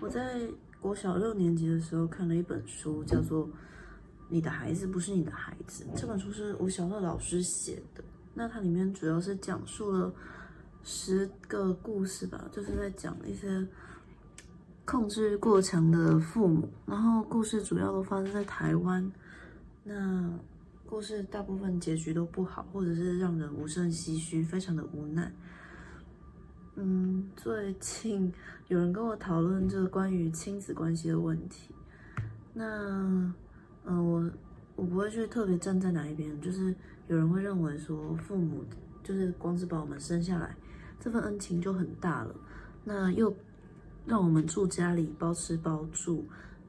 我在国小六年级的时候看了一本书，叫做《你的孩子不是你的孩子》。这本书是吴小乐老师写的，那它里面主要是讲述了十个故事吧，就是在讲一些控制欲过强的父母。然后故事主要都发生在台湾，那故事大部分结局都不好，或者是让人无声唏嘘，非常的无奈。嗯，最近有人跟我讨论这个关于亲子关系的问题。那，嗯，我我不会去特别站在哪一边，就是有人会认为说，父母就是光是把我们生下来，这份恩情就很大了。那又让我们住家里，包吃包住，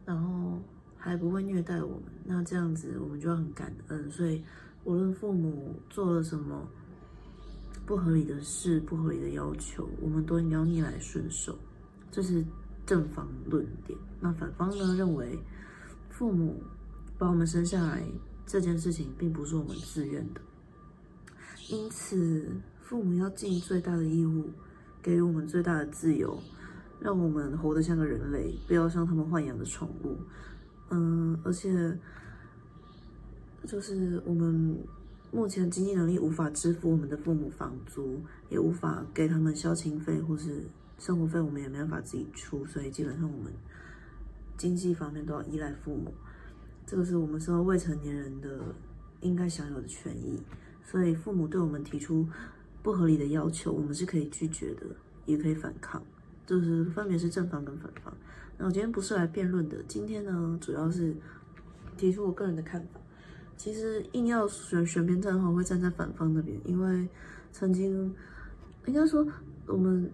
然后还不会虐待我们，那这样子我们就很感恩。所以，无论父母做了什么。不合理的事，不合理的要求，我们都应该逆来顺受，这是正方论点。那反方呢？认为父母把我们生下来这件事情，并不是我们自愿的，因此父母要尽最大的义务，给予我们最大的自由，让我们活得像个人类，不要像他们豢养的宠物。嗯，而且就是我们。目前经济能力无法支付我们的父母房租，也无法给他们孝亲费或是生活费，我们也没办法自己出，所以基本上我们经济方面都要依赖父母。这个是我们身为未成年人的应该享有的权益，所以父母对我们提出不合理的要求，我们是可以拒绝的，也可以反抗，就是分别是正方跟反方。那我今天不是来辩论的，今天呢主要是提出我个人的看法。其实硬要选选边站的话，我会站在反方那边，因为曾经应该说我们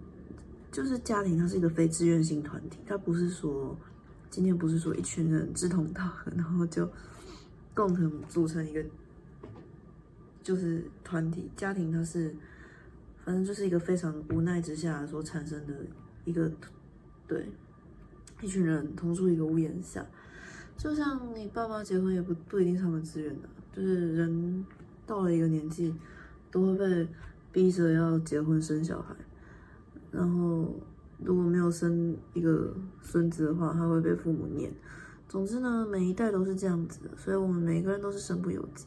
就是家庭，它是一个非自愿性团体，它不是说今天不是说一群人志同道合，然后就共同组成一个就是团体。家庭它是反正就是一个非常无奈之下所产生的一个对一群人同住一个屋檐下。就像你爸妈结婚也不不一定是他们自愿的，就是人到了一个年纪，都会被逼着要结婚生小孩，然后如果没有生一个孙子的话，他会被父母念。总之呢，每一代都是这样子的，所以我们每个人都是身不由己，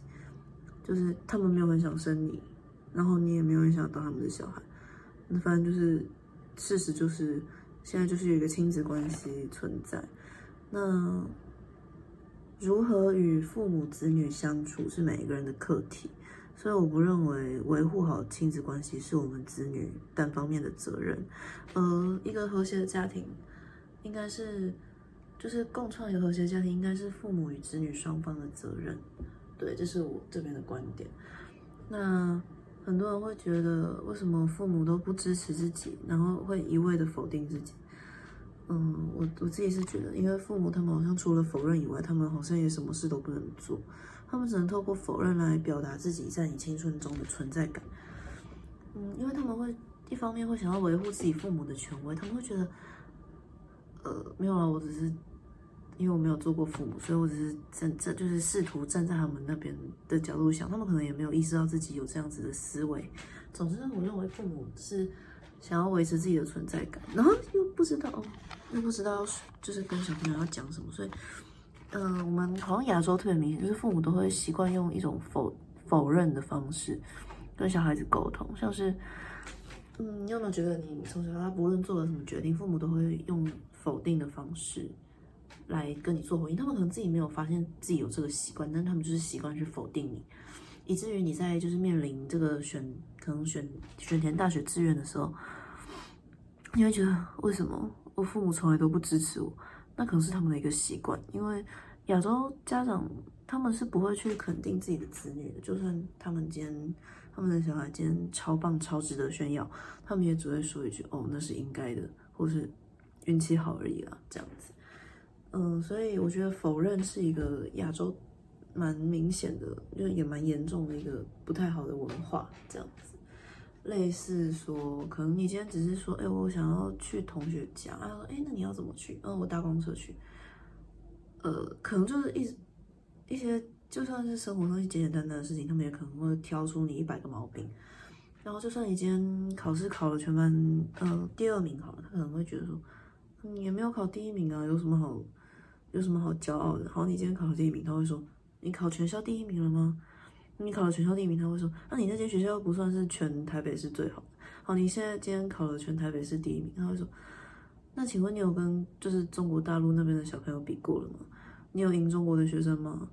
就是他们没有很想生你，然后你也没有很想当他们的小孩，那反正就是事实就是现在就是有一个亲子关系存在，那。如何与父母子女相处是每一个人的课题，所以我不认为维护好亲子关系是我们子女单方面的责任。呃，一个和谐的家庭，应该是就是共创一个和谐家庭，应该是父母与子女双方的责任。对，这是我这边的观点。那很多人会觉得，为什么父母都不支持自己，然后会一味的否定自己？嗯，我我自己是觉得，因为父母他们好像除了否认以外，他们好像也什么事都不能做，他们只能透过否认来表达自己在你青春中的存在感。嗯，因为他们会一方面会想要维护自己父母的权威，他们会觉得，呃，没有啊，我只是因为我没有做过父母，所以我只是站站就是试图站在他们那边的角度想，他们可能也没有意识到自己有这样子的思维。总之，我认为父母是。想要维持自己的存在感，然后又不知道，又不知道就是跟小朋友要讲什么，所以，嗯，我们好像亚洲特别明显，就是父母都会习惯用一种否否认的方式跟小孩子沟通，像是，嗯，你有没有觉得你从小到大不论做了什么决定，父母都会用否定的方式来跟你做回应？他们可能自己没有发现自己有这个习惯，但他们就是习惯去否定你。以至于你在就是面临这个选可能选选填大学志愿的时候，你会觉得为什么我父母从来都不支持我？那可能是他们的一个习惯，因为亚洲家长他们是不会去肯定自己的子女的，就算他们今天他们的小孩今天超棒超值得炫耀，他们也只会说一句哦那是应该的，或是运气好而已啦这样子。嗯，所以我觉得否认是一个亚洲。蛮明显的，就也蛮严重的一个不太好的文化，这样子。类似说，可能你今天只是说，哎，我想要去同学家，他说，哎，那你要怎么去？嗯，我搭公车去。呃，可能就是一一些就算是生活中简简单单的事情，他们也可能会挑出你一百个毛病。然后，就算你今天考试考了全班呃第二名好了，他可能会觉得说，你也没有考第一名啊，有什么好有什么好骄傲的？好，你今天考了第一名，他会说你考全校第一名了吗？你考了全校第一名，他会说那你那间学校又不算是全台北市最好的。好，你现在今天考了全台北市第一名，他会说那请问你有跟就是中国大陆那边的小朋友比过了吗？你有赢中国的学生吗？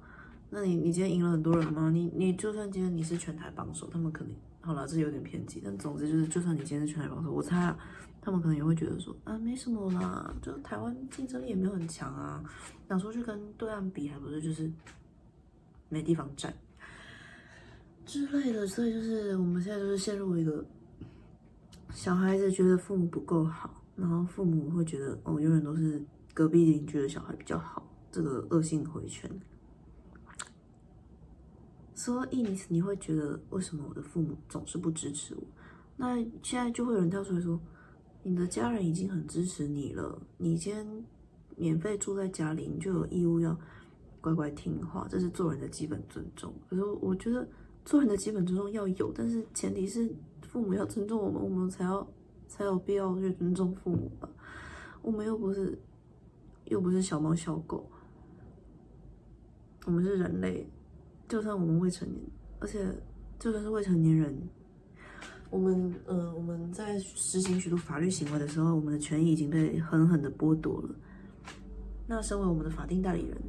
那你你今天赢了很多人吗？你你就算今天你是全台榜首，他们可能好了，这有点偏激，但总之就是，就算你今天是全台榜首，我猜啊，他们可能也会觉得说啊，没什么啦，就台湾竞争力也没有很强啊，想出去跟对岸比，还不是就是没地方站之类的，所以就是我们现在就是陷入一个小孩子觉得父母不够好，然后父母会觉得哦，永远都是隔壁邻居的小孩比较好，这个恶性回圈。所以你你会觉得为什么我的父母总是不支持我？那现在就会有人跳出来说，你的家人已经很支持你了，你今天免费住在家里，你就有义务要乖乖听话，这是做人的基本尊重。可是我觉得做人的基本尊重要有，但是前提是父母要尊重我们，我们才要才有必要去尊重父母吧。我们又不是又不是小猫小狗，我们是人类。就算我们未成年，而且就算是未成年人，我们呃我们在实行许多法律行为的时候，我们的权益已经被狠狠的剥夺了。那身为我们的法定代理人，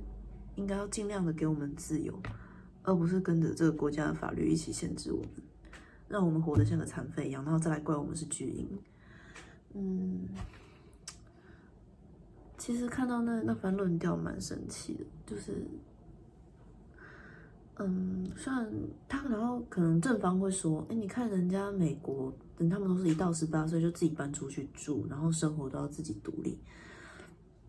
应该要尽量的给我们自由，而不是跟着这个国家的法律一起限制我们，让我们活得像个残废一样，然后再来怪我们是巨婴。嗯，其实看到那那番论调，蛮生气的，就是。嗯，虽然他然后可能正方会说，哎，你看人家美国，等他们都是一到十八岁就自己搬出去住，然后生活都要自己独立。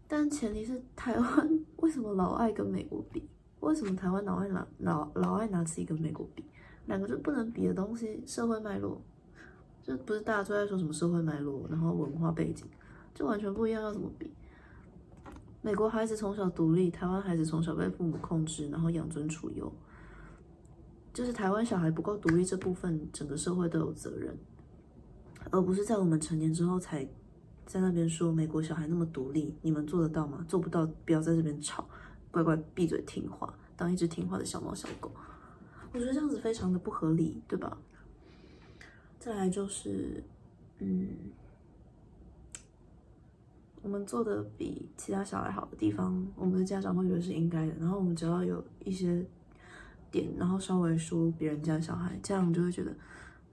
但前提是台湾 为什么老爱跟美国比？为什么台湾老爱拿老老爱拿自己跟美国比？两个就不能比的东西，社会脉络，就不是大家都在说什么社会脉络，然后文化背景，就完全不一样，要怎么比？美国孩子从小独立，台湾孩子从小被父母控制，然后养尊处优。就是台湾小孩不够独立这部分，整个社会都有责任，而不是在我们成年之后才在那边说美国小孩那么独立，你们做得到吗？做不到，不要在这边吵，乖乖闭嘴听话，当一只听话的小猫小狗。我觉得这样子非常的不合理，对吧？再来就是，嗯，我们做的比其他小孩好的地方，我们的家长会觉得是应该的，然后我们只要有一些。点，然后稍微说别人家小孩，这样就会觉得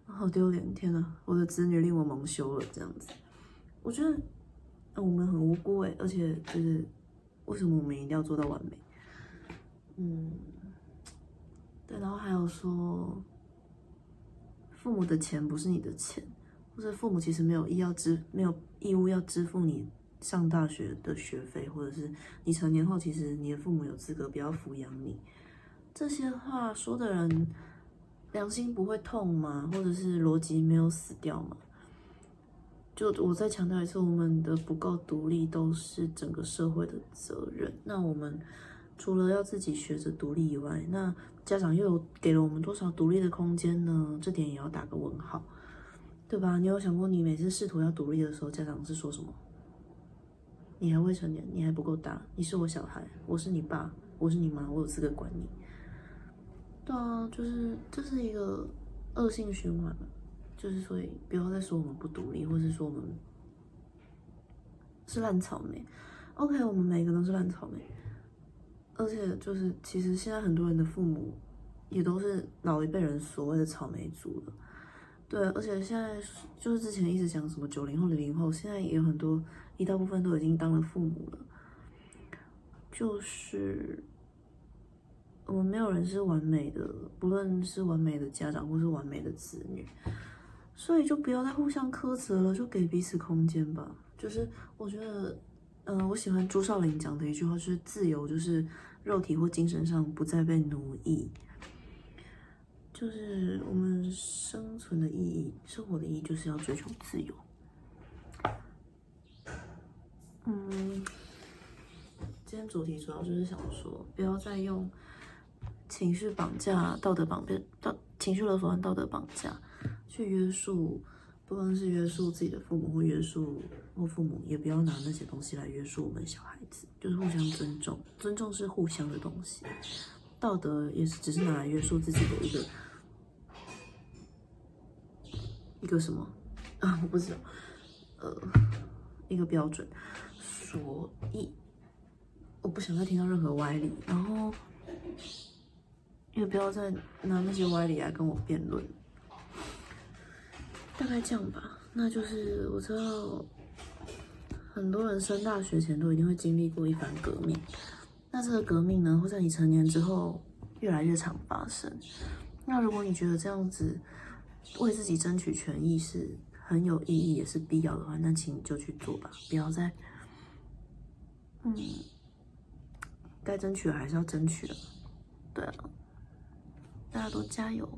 好丢脸。天呐，我的子女令我蒙羞了，这样子。我觉得我们很无辜哎，而且就是为什么我们一定要做到完美？嗯，对。然后还有说，父母的钱不是你的钱，或者父母其实没有义要支，没有义务要支付你上大学的学费，或者是你成年后，其实你的父母有资格不要抚养你。这些话说的人良心不会痛吗？或者是逻辑没有死掉吗？就我再强调一次，我们的不够独立都是整个社会的责任。那我们除了要自己学着独立以外，那家长又有给了我们多少独立的空间呢？这点也要打个问号，对吧？你有想过，你每次试图要独立的时候，家长是说什么？你还未成年，你还不够大，你是我小孩，我是你爸，我是你妈，我有资格管你。对啊，就是这是一个恶性循环，就是所以不要再说我们不独立，或是说我们是烂草莓。OK，我们每个都是烂草莓，而且就是其实现在很多人的父母也都是老一辈人所谓的草莓族了。对，而且现在就是之前一直讲什么九零后、零零后，现在也有很多一大部分都已经当了父母了，就是。我们没有人是完美的，不论是完美的家长或是完美的子女，所以就不要再互相苛责了，就给彼此空间吧。就是我觉得，嗯，我喜欢朱少林讲的一句话，就是自由就是肉体或精神上不再被奴役，就是我们生存的意义、生活的意义，就是要追求自由。嗯，今天主题主要就是想说，不要再用。情绪绑架、道德绑架、道情绪勒索和道德绑架，去约束不论是约束自己的父母，或约束或父母，也不要拿那些东西来约束我们小孩子。就是互相尊重，尊重是互相的东西，道德也是只是拿来约束自己的一个一个什么啊？我不知道，呃，一个标准。所以我不想再听到任何歪理，然后也不要再拿那些歪理来跟我辩论。大概这样吧，那就是我知道很多人升大学前都一定会经历过一番革命，那这个革命呢会在你成年之后越来越常发生。那如果你觉得这样子为自己争取权益是很有意义也是必要的话，那请你就去做吧，不要再嗯，该争取的还是要争取的，对啊，大家都加油。